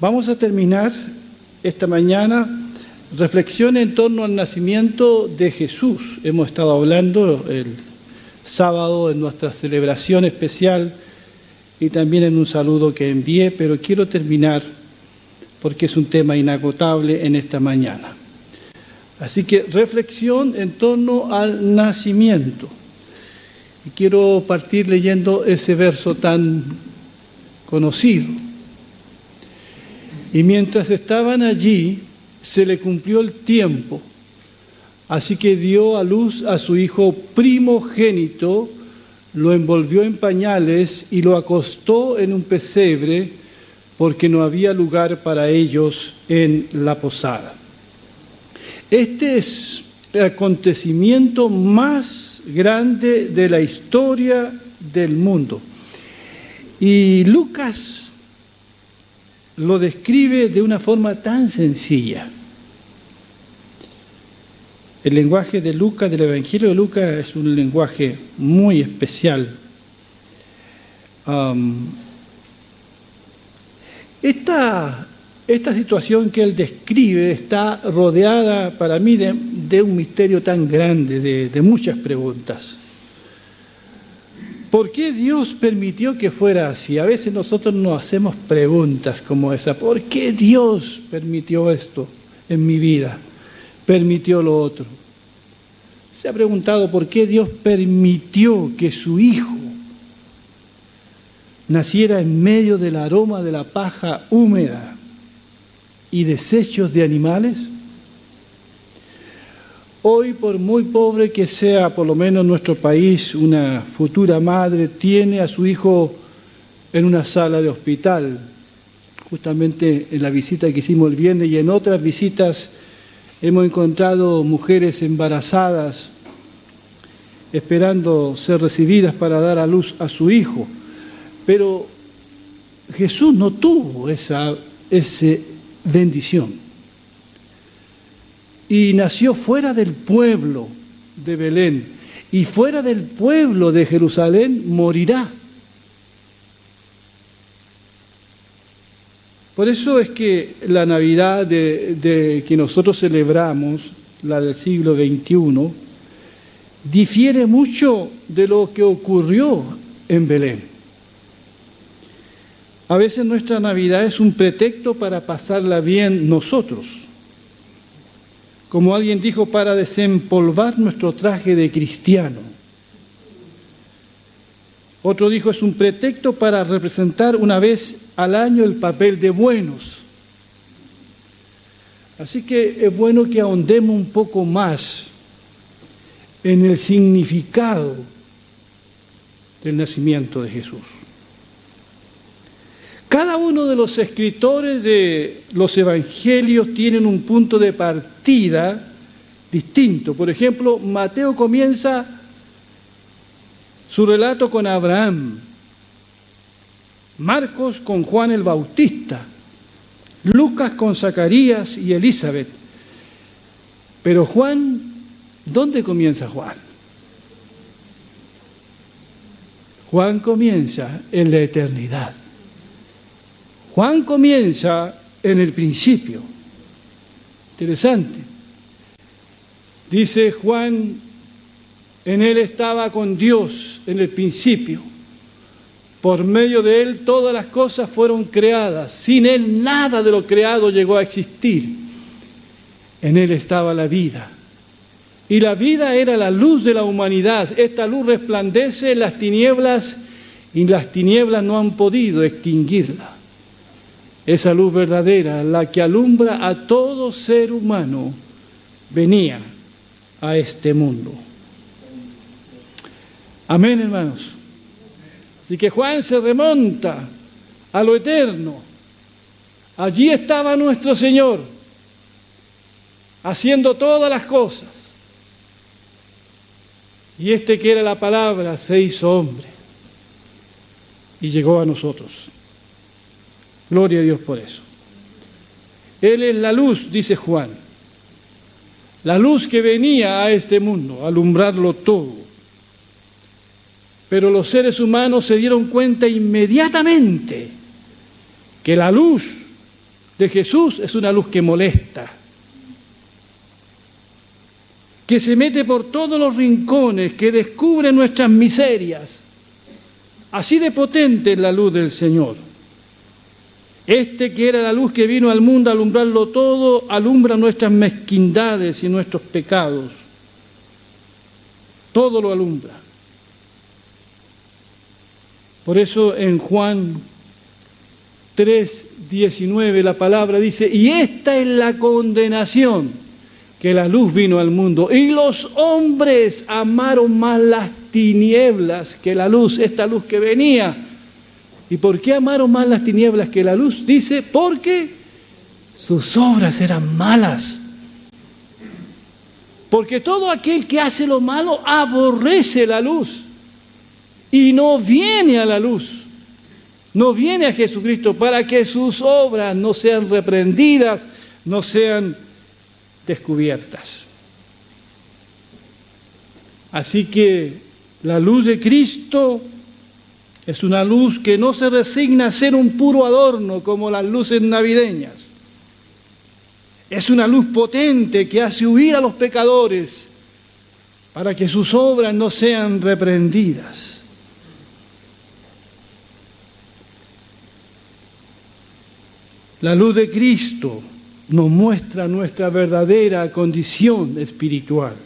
Vamos a terminar esta mañana reflexión en torno al nacimiento de Jesús. Hemos estado hablando el sábado en nuestra celebración especial y también en un saludo que envié, pero quiero terminar porque es un tema inagotable en esta mañana. Así que reflexión en torno al nacimiento. Y quiero partir leyendo ese verso tan conocido. Y mientras estaban allí, se le cumplió el tiempo. Así que dio a luz a su hijo primogénito, lo envolvió en pañales y lo acostó en un pesebre porque no había lugar para ellos en la posada. Este es el acontecimiento más grande de la historia del mundo. Y Lucas lo describe de una forma tan sencilla. El lenguaje de Lucas, del Evangelio de Lucas, es un lenguaje muy especial. esta, esta, situación que él describe está rodeada para mí de, un misterio tan grande, de, de muchas preguntas. ¿Por qué Dios permitió que fuera así? A veces nosotros nos hacemos preguntas como esa. ¿Por qué Dios permitió esto en mi vida? Permitió lo otro. Se ha preguntado por qué Dios permitió que su hijo naciera en medio del aroma de la paja húmeda y desechos de animales. Hoy, por muy pobre que sea, por lo menos nuestro país, una futura madre tiene a su hijo en una sala de hospital. Justamente en la visita que hicimos el viernes y en otras visitas hemos encontrado mujeres embarazadas esperando ser recibidas para dar a luz a su hijo. Pero Jesús no tuvo esa, esa bendición y nació fuera del pueblo de Belén y fuera del pueblo de Jerusalén morirá. Por eso es que la Navidad de, que nosotros celebramos, la del siglo XXI, difiere mucho de lo que ocurrió en Belén. A veces nuestra Navidad es un pretexto para pasarla bien nosotros como alguien dijo, para desempolvar nuestro traje de cristiano. Otro dijo, es un pretexto para representar una vez al año el papel de buenos. Así que es bueno que ahondemos un poco más en el significado del nacimiento de Jesús. Cada uno de los escritores de los evangelios tienen un punto de partida distinto. Por ejemplo, Mateo comienza su relato con Abraham, Marcos con Juan el Bautista, Lucas con Zacarías y Elizabeth. Pero Juan, ¿dónde comienza Juan? Juan comienza en la eternidad. Juan comienza en el principio. Interesante. Dice Juan, en él estaba con Dios en el principio. Por medio de él todas las cosas fueron creadas. Sin él nada de lo creado llegó a existir. En él estaba la vida. Y la vida era la luz de la humanidad. Esta luz resplandece en las tinieblas y las tinieblas no han podido extinguirla esa luz verdadera, la que alumbra a todo ser humano, venía a este mundo. Amén, hermanos. Así que Juan se remonta a lo eterno. Allí estaba nuestro Señor, haciendo todas las cosas. Y este que era la palabra se hizo hombre y llegó a nosotros. Gloria a Dios por eso. Él es la luz, dice Juan. La luz que venía a este mundo, a alumbrarlo todo. Pero los seres humanos se dieron cuenta inmediatamente que la luz de Jesús es una luz que molesta, que se mete por todos los rincones, que descubre nuestras miserias. Así de potente es la luz del Señor. Este que era la luz que vino al mundo a alumbrarlo todo, alumbra nuestras mezquindades y nuestros pecados. Todo lo alumbra. Por eso en Juan 3, 19 la palabra dice, y esta es la condenación, que la luz vino al mundo, y los hombres amaron más las tinieblas que la luz, esta luz que venía ¿Y por qué amaron más las tinieblas que la luz? Dice, porque sus obras eran malas. Porque todo aquel que hace lo malo aborrece la luz y no viene a la luz, no viene a Jesucristo para que sus obras no sean reprendidas, no sean descubiertas. Así que la luz de Cristo es una luz que no se resigna a ser un puro adorno como las luces navideñas. Es una luz potente que hace huir a los pecadores para que sus obras no sean reprendidas. La luz de Cristo nos muestra nuestra verdadera condición espiritual.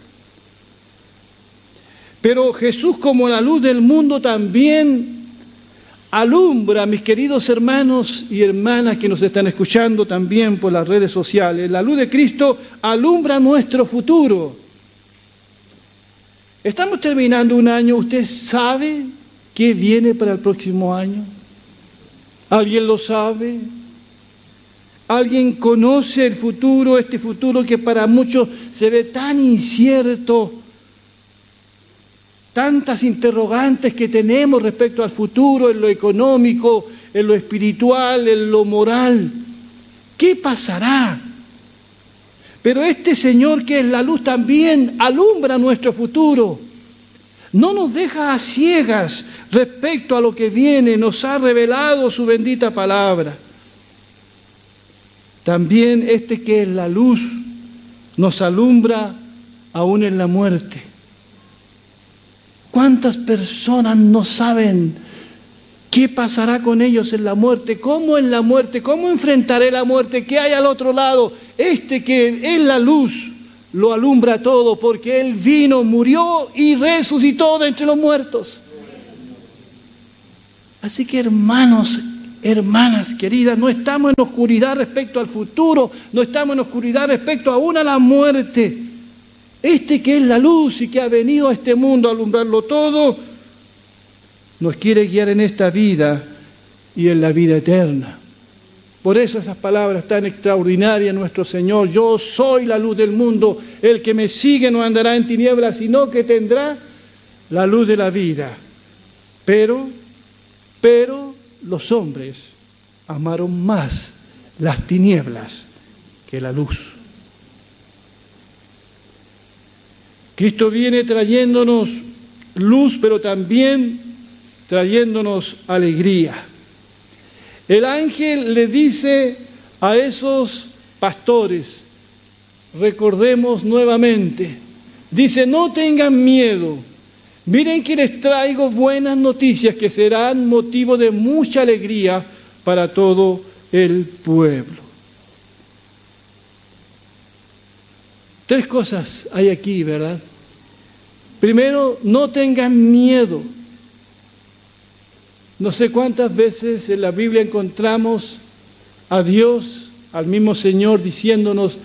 Pero Jesús como la luz del mundo también alumbra, mis queridos hermanos y hermanas que nos están escuchando también por las redes sociales, la luz de Cristo alumbra nuestro futuro. Estamos terminando un año, ¿usted sabe qué viene para el próximo año? ¿Alguien lo sabe? ¿Alguien conoce el futuro, este futuro que para muchos se ve tan incierto? Tantas interrogantes que tenemos respecto al futuro, en lo económico, en lo espiritual, en lo moral. ¿Qué pasará? Pero este Señor que es la luz también alumbra nuestro futuro. No nos deja a ciegas respecto a lo que viene, nos ha revelado su bendita palabra. También este que es la luz nos alumbra aún en la muerte. ¿Cuántas personas no saben qué pasará con ellos en la muerte? ¿Cómo en la muerte? ¿Cómo enfrentaré la muerte? ¿Qué hay al otro lado? Este que es la luz lo alumbra todo porque Él vino, murió y resucitó de entre los muertos. Así que hermanos, hermanas queridas, no estamos en oscuridad respecto al futuro, no estamos en oscuridad respecto aún a la muerte. Este que es la luz y que ha venido a este mundo a alumbrarlo todo, nos quiere guiar en esta vida y en la vida eterna. Por eso esas palabras tan extraordinarias, nuestro Señor, yo soy la luz del mundo, el que me sigue no andará en tinieblas, sino que tendrá la luz de la vida. Pero, pero los hombres amaron más las tinieblas que la luz. Cristo viene trayéndonos luz, pero también trayéndonos alegría. El ángel le dice a esos pastores, recordemos nuevamente, dice, no tengan miedo, miren que les traigo buenas noticias que serán motivo de mucha alegría para todo el pueblo. Tres cosas hay aquí, ¿verdad? Primero, no tengan miedo. No sé cuántas veces en la Biblia encontramos a Dios, al mismo Señor, diciéndonos,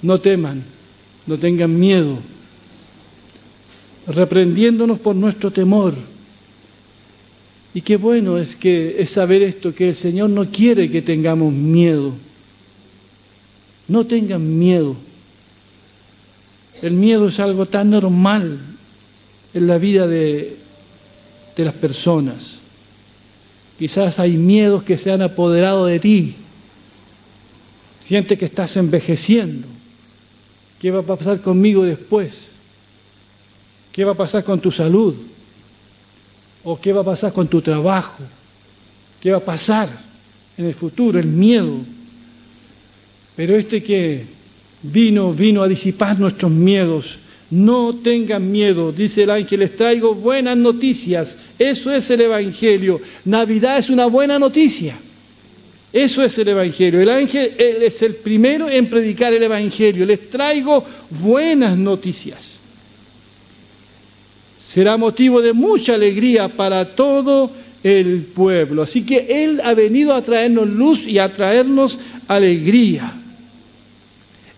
no teman, no tengan miedo, reprendiéndonos por nuestro temor. Y qué bueno es que es saber esto, que el Señor no quiere que tengamos miedo. No tengan miedo. El miedo es algo tan normal en la vida de, de las personas. Quizás hay miedos que se han apoderado de ti. Sientes que estás envejeciendo. ¿Qué va a pasar conmigo después? ¿Qué va a pasar con tu salud? ¿O qué va a pasar con tu trabajo? ¿Qué va a pasar en el futuro? El miedo. Pero este que vino, vino a disipar nuestros miedos. No tengan miedo, dice el ángel, les traigo buenas noticias. Eso es el Evangelio. Navidad es una buena noticia. Eso es el Evangelio. El ángel es el primero en predicar el Evangelio. Les traigo buenas noticias. Será motivo de mucha alegría para todo el pueblo. Así que Él ha venido a traernos luz y a traernos alegría.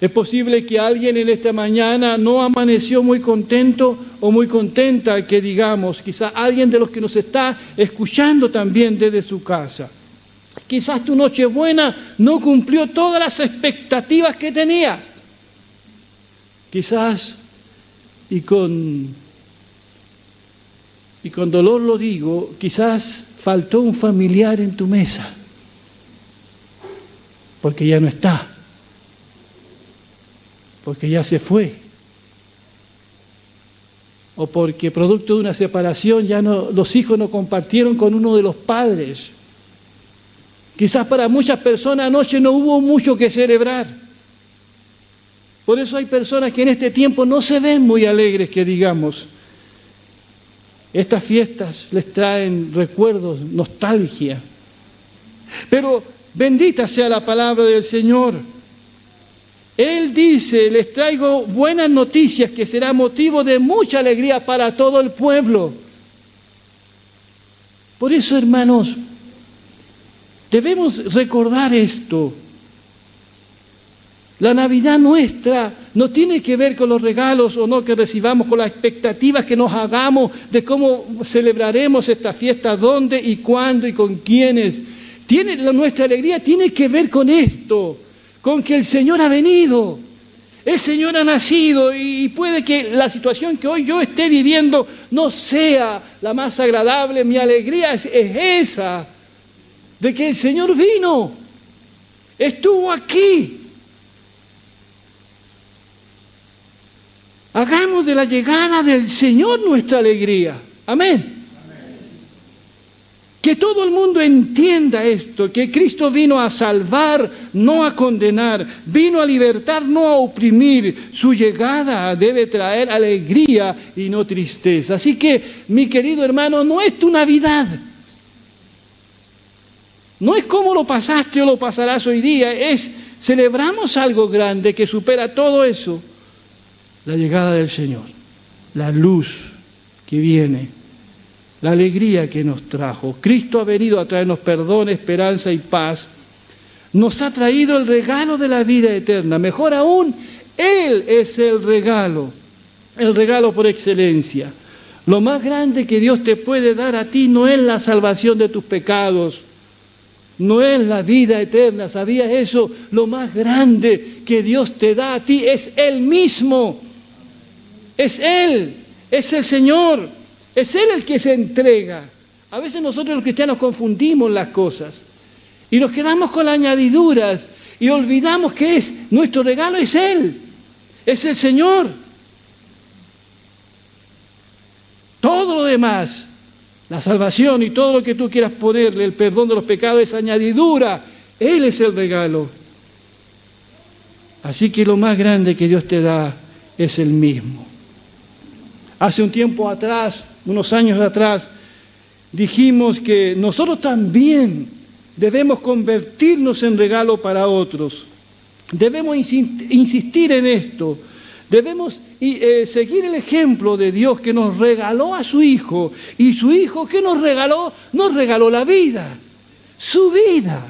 Es posible que alguien en esta mañana no amaneció muy contento o muy contenta, que digamos, quizás alguien de los que nos está escuchando también desde su casa. Quizás tu noche buena no cumplió todas las expectativas que tenías. Quizás, y con, y con dolor lo digo, quizás faltó un familiar en tu mesa, porque ya no está, porque ya se fue, o porque producto de una separación ya no, los hijos no compartieron con uno de los padres Quizás para muchas personas anoche no hubo mucho que celebrar. Por eso hay personas que en este tiempo no se ven muy alegres, que digamos. Estas fiestas les traen recuerdos, nostalgia. Pero bendita sea la palabra del Señor. Él dice, les traigo buenas noticias que será motivo de mucha alegría para todo el pueblo. Por eso, hermanos, Debemos recordar esto. La Navidad nuestra no tiene que ver con los regalos o no que recibamos, con las expectativas que nos hagamos de cómo celebraremos esta fiesta, dónde y cuándo y con quiénes. Tiene, nuestra alegría tiene que ver con esto, con que el Señor ha venido. El Señor ha nacido y puede que la situación que hoy yo esté viviendo no sea la más agradable. Mi alegría es esa de que el Señor vino, estuvo aquí. Hagamos de la llegada del Señor nuestra alegría. Amén. Que todo el mundo entienda esto, que Cristo vino a salvar, no a condenar, vino a libertar, no a oprimir. Su llegada debe traer alegría y no tristeza. Así que, mi querido hermano, no es tu Navidad. No es cómo lo pasaste o lo pasarás hoy día, es celebramos algo grande que supera todo eso, la llegada del Señor, la luz que viene, la alegría que nos trajo. Cristo ha venido a traernos perdón, esperanza y paz. Nos ha traído el regalo de la vida eterna. Mejor aún, Él es el regalo, el regalo por excelencia. Lo más grande que Dios te puede dar a ti no es la salvación de tus pecados, no es la vida eterna. ¿Sabías eso? Lo más grande que Dios te da a ti es Él mismo. Es Él, es el Señor, es Él el que se entrega. A veces nosotros los cristianos confundimos las cosas y nos quedamos con las añadiduras y olvidamos que es nuestro regalo es Él, es el Señor. Todo lo demás la salvación y todo lo que tú quieras ponerle, el perdón de los pecados es añadidura. Él es el regalo. Así que lo más grande que Dios te da es el mismo. Hace un tiempo atrás, unos años atrás, dijimos que nosotros también debemos convertirnos en regalo para otros. Debemos insistir en esto. Debemos eh, seguir el ejemplo de Dios que nos regaló a su Hijo. Y su Hijo que nos regaló, nos regaló la vida, su vida.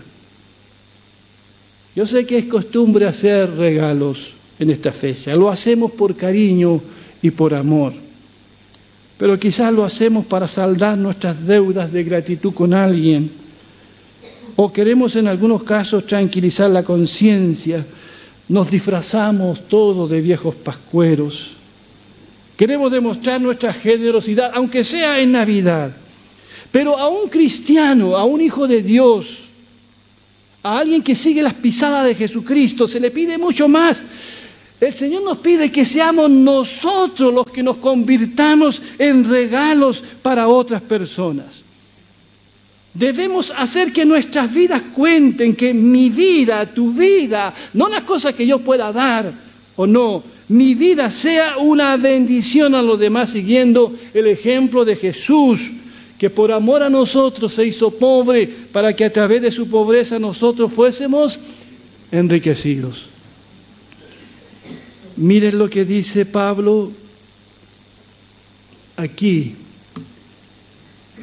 Yo sé que es costumbre hacer regalos en esta fecha. Lo hacemos por cariño y por amor. Pero quizás lo hacemos para saldar nuestras deudas de gratitud con alguien. O queremos en algunos casos tranquilizar la conciencia nos disfrazamos todos de viejos pascueros. Queremos demostrar nuestra generosidad, aunque sea en Navidad. Pero a un cristiano, a un hijo de Dios, a alguien que sigue las pisadas de Jesucristo, se le pide mucho más. El Señor nos pide que seamos nosotros los que nos convirtamos en regalos para otras personas. Debemos hacer que nuestras vidas cuenten, que mi vida, tu vida, no las cosas que yo pueda dar o no, mi vida sea una bendición a los demás siguiendo el ejemplo de Jesús, que por amor a nosotros se hizo pobre para que a través de su pobreza nosotros fuésemos enriquecidos. Miren lo que dice Pablo aquí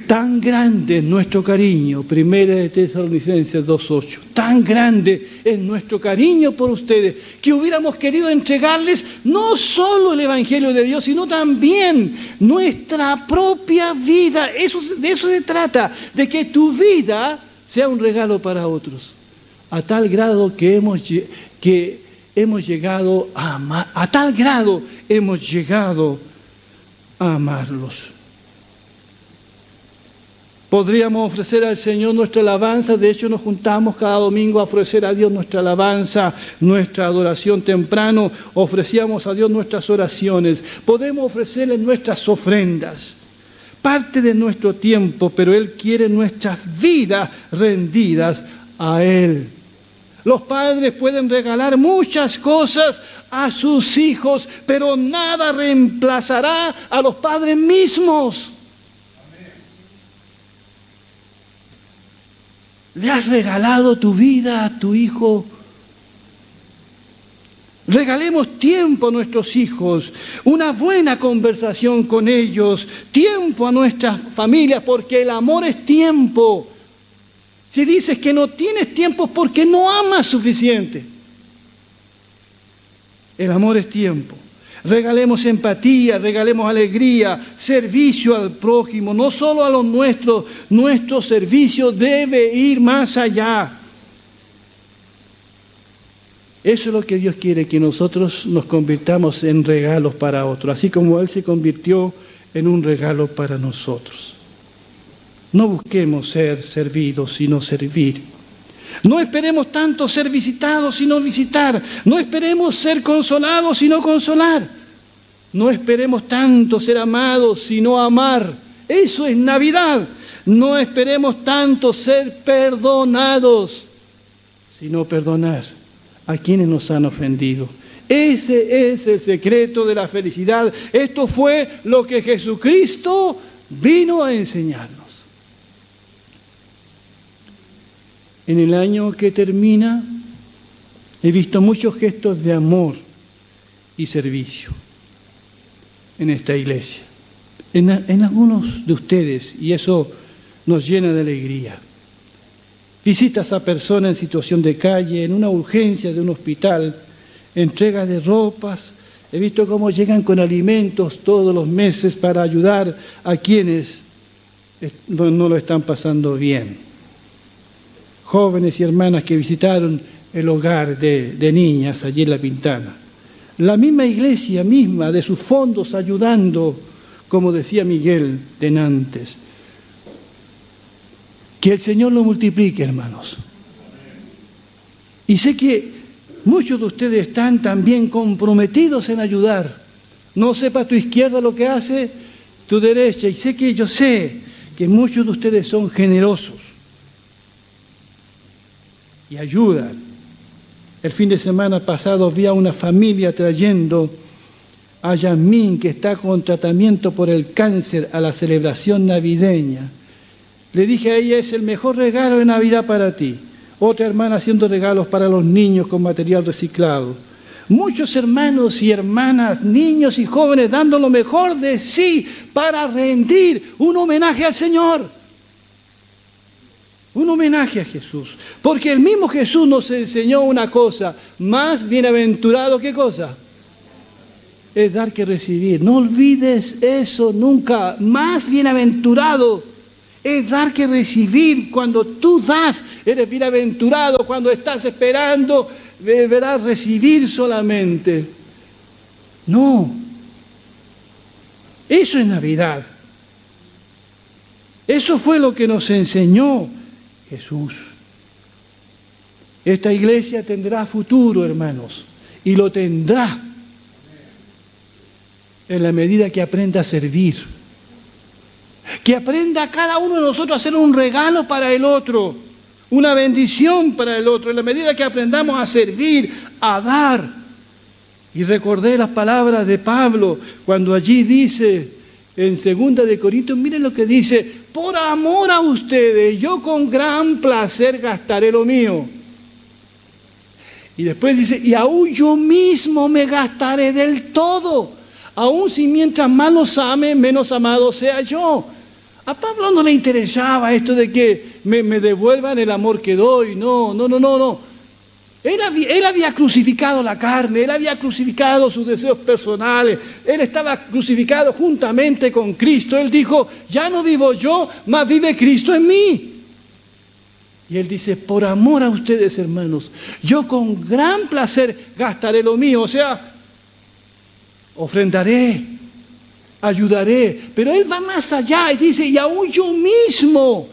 Tan grande es nuestro cariño, primera de Tesalonicenses 2.8, tan grande es nuestro cariño por ustedes que hubiéramos querido entregarles no solo el Evangelio de Dios, sino también nuestra propia vida. Eso, de eso se trata, de que tu vida sea un regalo para otros, a tal grado que hemos, que hemos llegado a amar, a tal grado hemos llegado a amarlos. Podríamos ofrecer al Señor nuestra alabanza, de hecho nos juntamos cada domingo a ofrecer a Dios nuestra alabanza, nuestra adoración temprano, ofrecíamos a Dios nuestras oraciones, podemos ofrecerle nuestras ofrendas, parte de nuestro tiempo, pero Él quiere nuestras vidas rendidas a Él. Los padres pueden regalar muchas cosas a sus hijos, pero nada reemplazará a los padres mismos. Le has regalado tu vida a tu hijo. Regalemos tiempo a nuestros hijos, una buena conversación con ellos, tiempo a nuestras familias, porque el amor es tiempo. Si dices que no tienes tiempo porque no amas suficiente. El amor es tiempo. Regalemos empatía, regalemos alegría, servicio al prójimo, no solo a los nuestros. Nuestro servicio debe ir más allá. Eso es lo que Dios quiere, que nosotros nos convirtamos en regalos para otros, así como Él se convirtió en un regalo para nosotros. No busquemos ser servidos, sino servir. No esperemos tanto ser visitados, sino visitar. No esperemos ser consolados, sino consolar. No esperemos tanto ser amados, sino amar. Eso es Navidad. No esperemos tanto ser perdonados, sino perdonar a quienes nos han ofendido. Ese es el secreto de la felicidad. Esto fue lo que Jesucristo vino a enseñarnos. En el año que termina he visto muchos gestos de amor y servicio en esta iglesia, en, algunos de ustedes, y eso nos llena de alegría. Visitas a personas en situación de calle, en una urgencia de un hospital, entrega de ropas. He visto cómo llegan con alimentos todos los meses para ayudar a quienes no lo están pasando bien jóvenes y hermanas que visitaron el hogar de, niñas allí en La Pintana. La misma iglesia misma de sus fondos ayudando, como decía Miguel de Nantes. Que el Señor lo multiplique, hermanos. Y sé que muchos de ustedes están también comprometidos en ayudar. No sepa tu izquierda lo que hace tu derecha. Y sé que yo sé que muchos de ustedes son generosos y ayudan. El fin de semana pasado vi a una familia trayendo a Yamín, que está con tratamiento por el cáncer, a la celebración navideña. Le dije a ella, es el mejor regalo de Navidad para ti. Otra hermana haciendo regalos para los niños con material reciclado. Muchos hermanos y hermanas, niños y jóvenes dando lo mejor de sí para rendir un homenaje al Señor. Un homenaje a Jesús. Porque el mismo Jesús nos enseñó una cosa, más bienaventurado que cosa. Es dar que recibir. No olvides eso nunca. Más bienaventurado es dar que recibir. Cuando tú das, eres bienaventurado. Cuando estás esperando, deberás recibir solamente. No. Eso es Navidad. Eso fue lo que nos enseñó Jesús. Esta iglesia tendrá futuro, hermanos, y lo tendrá en la medida que aprenda a servir, Que aprenda cada uno de nosotros a hacer un regalo para el otro, una bendición para el otro, en la medida que aprendamos a servir, a dar. Y recordé las palabras de Pablo cuando allí dice en segunda de Corintios, miren lo que dice, por amor a ustedes, yo con gran placer gastaré lo mío. Y después dice, y aún yo mismo me gastaré del todo, aún si mientras más los ame, menos amado sea yo. A Pablo no le interesaba esto de que me, me devuelvan el amor que doy, no, no, no, no, no. Él había, crucificado la carne, él había crucificado sus deseos personales, él estaba crucificado juntamente con Cristo. Él dijo, ya no vivo yo, mas vive Cristo en mí. Y él dice, por amor a ustedes hermanos, yo con gran placer gastaré lo mío, o sea, ofrendaré, ayudaré, pero él va más allá y dice, y aún yo mismo,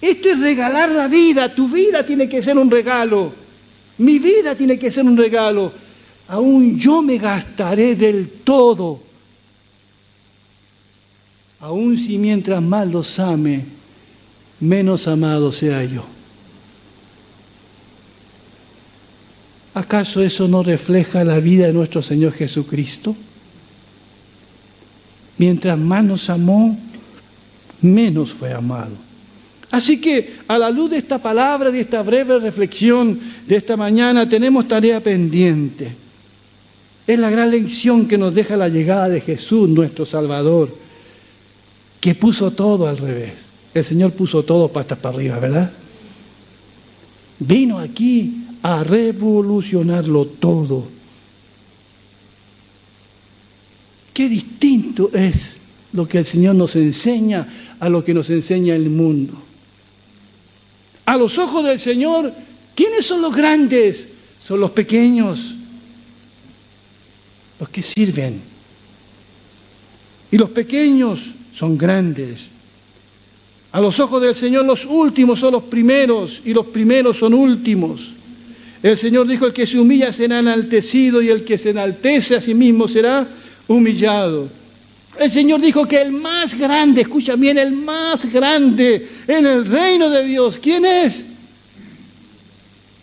esto es regalar la vida, tu vida tiene que ser un regalo. Mi vida tiene que ser un regalo. Aún yo me gastaré del todo. Aún si mientras más los ame, menos amado sea yo. ¿Acaso eso no refleja la vida de nuestro Señor Jesucristo? Mientras más nos amó, menos fue amado. Así que a la luz de esta palabra, de esta breve reflexión de esta mañana, tenemos tarea pendiente. Es la gran lección que nos deja la llegada de Jesús, nuestro Salvador, que puso todo al revés. El Señor puso todo patas para arriba, ¿verdad? Vino aquí a revolucionarlo todo. Qué distinto es lo que el Señor nos enseña a lo que nos enseña el mundo. A los ojos del Señor, ¿quiénes son los grandes? Son los pequeños, los que sirven. Y los pequeños son grandes. A los ojos del Señor los últimos son los primeros y los primeros son últimos. El Señor dijo, el que se humilla será enaltecido y el que se enaltece a sí mismo será humillado. El Señor dijo que el más grande, escucha bien, el más grande en el reino de Dios, ¿quién es?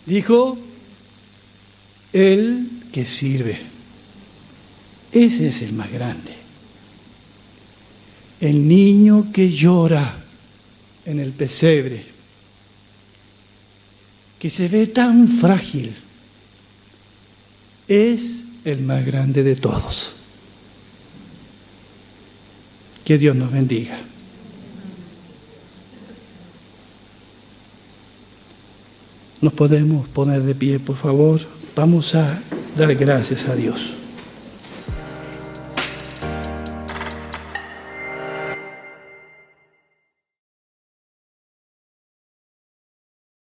Dijo, el que sirve. Ese es el más grande. El niño que llora en el pesebre, que se ve tan frágil, es el más grande de todos. Que Dios nos bendiga. Nos podemos poner de pie, por favor. Vamos a dar gracias a Dios.